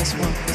this one.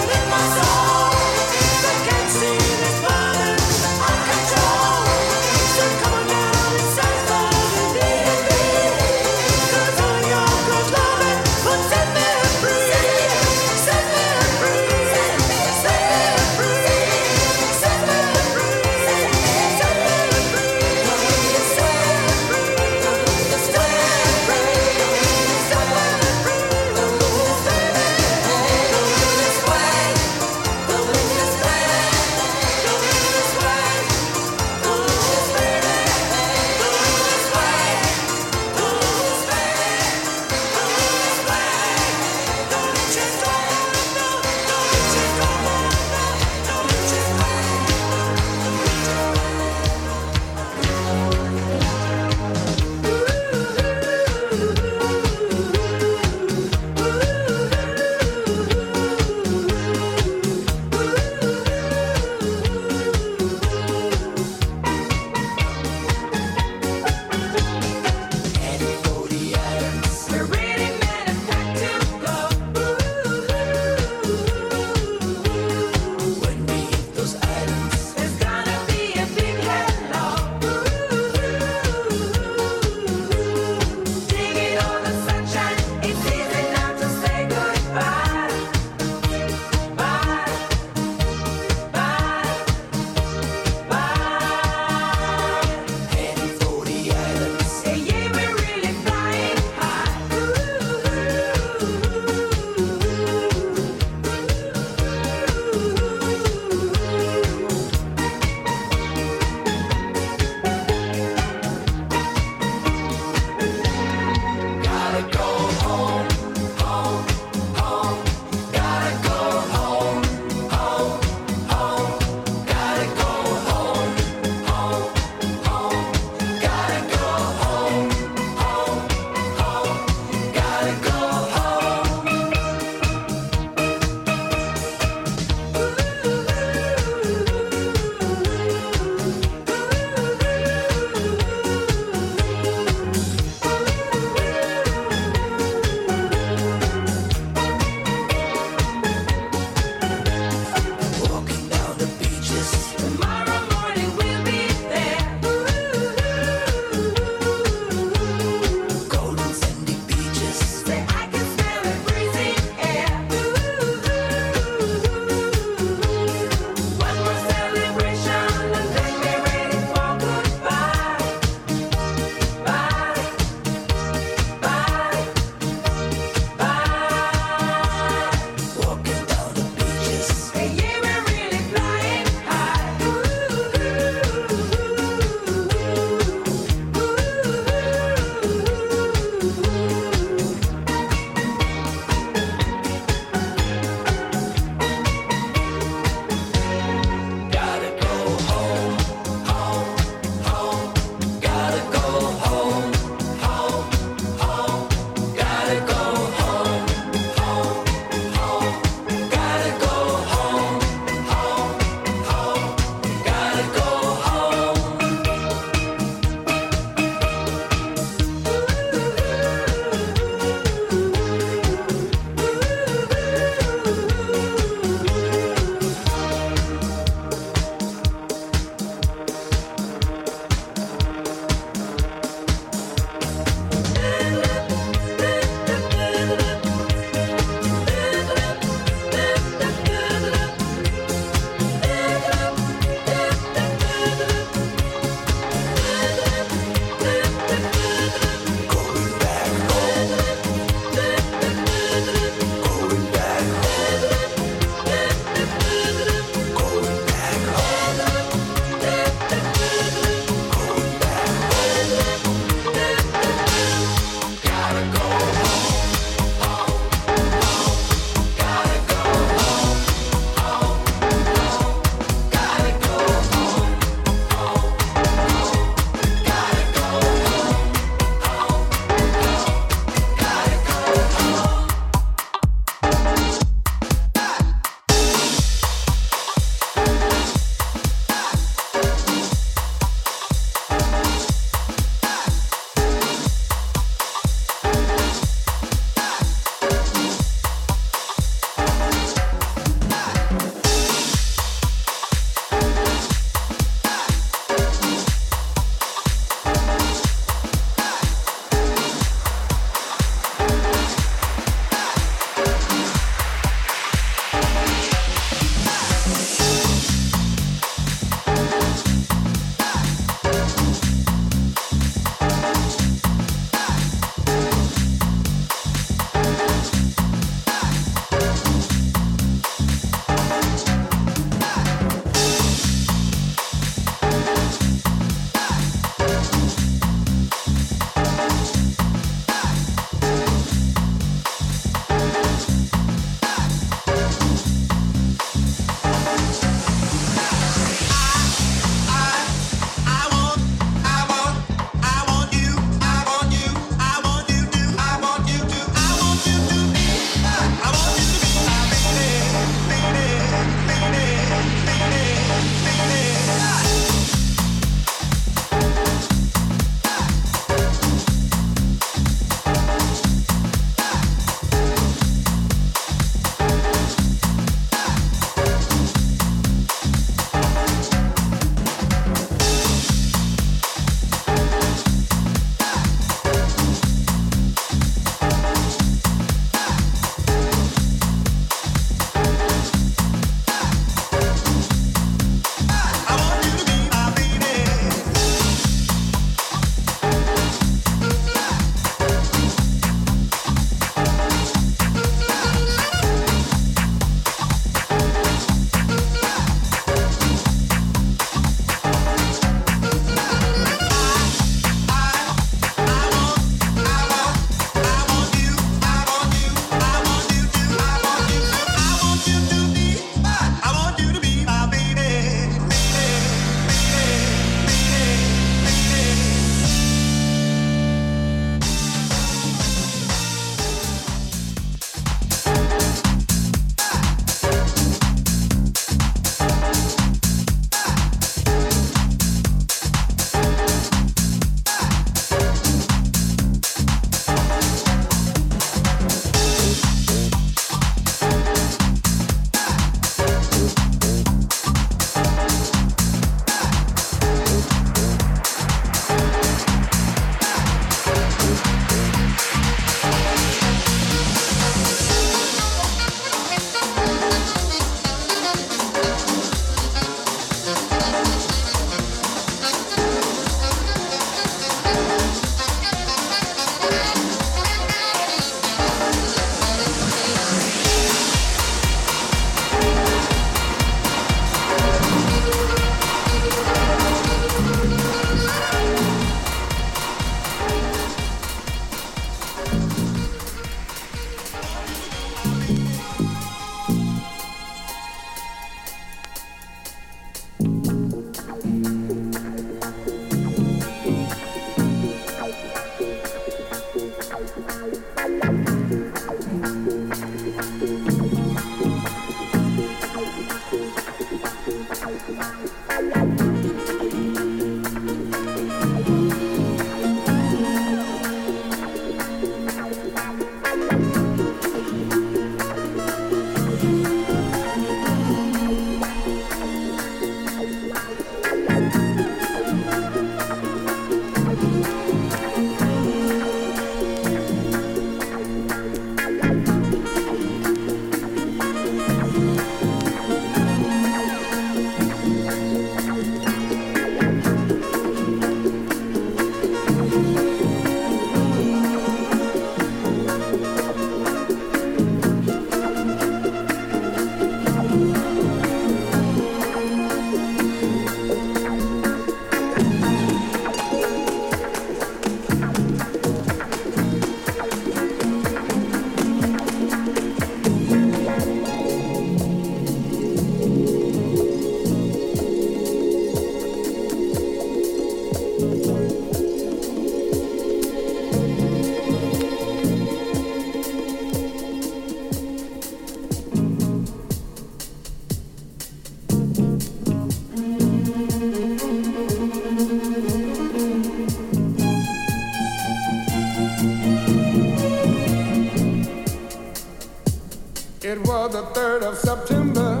the 3rd of September.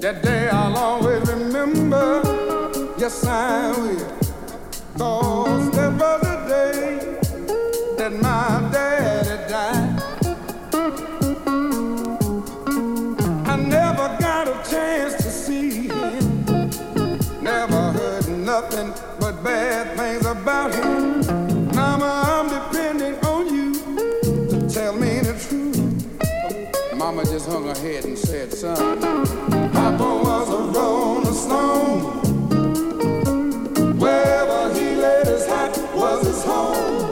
That day I'll always remember. Yes, I will. Cause there was a day that my just hung her head and said, son, Papa was a rolling stone. Wherever he laid his hat was his home.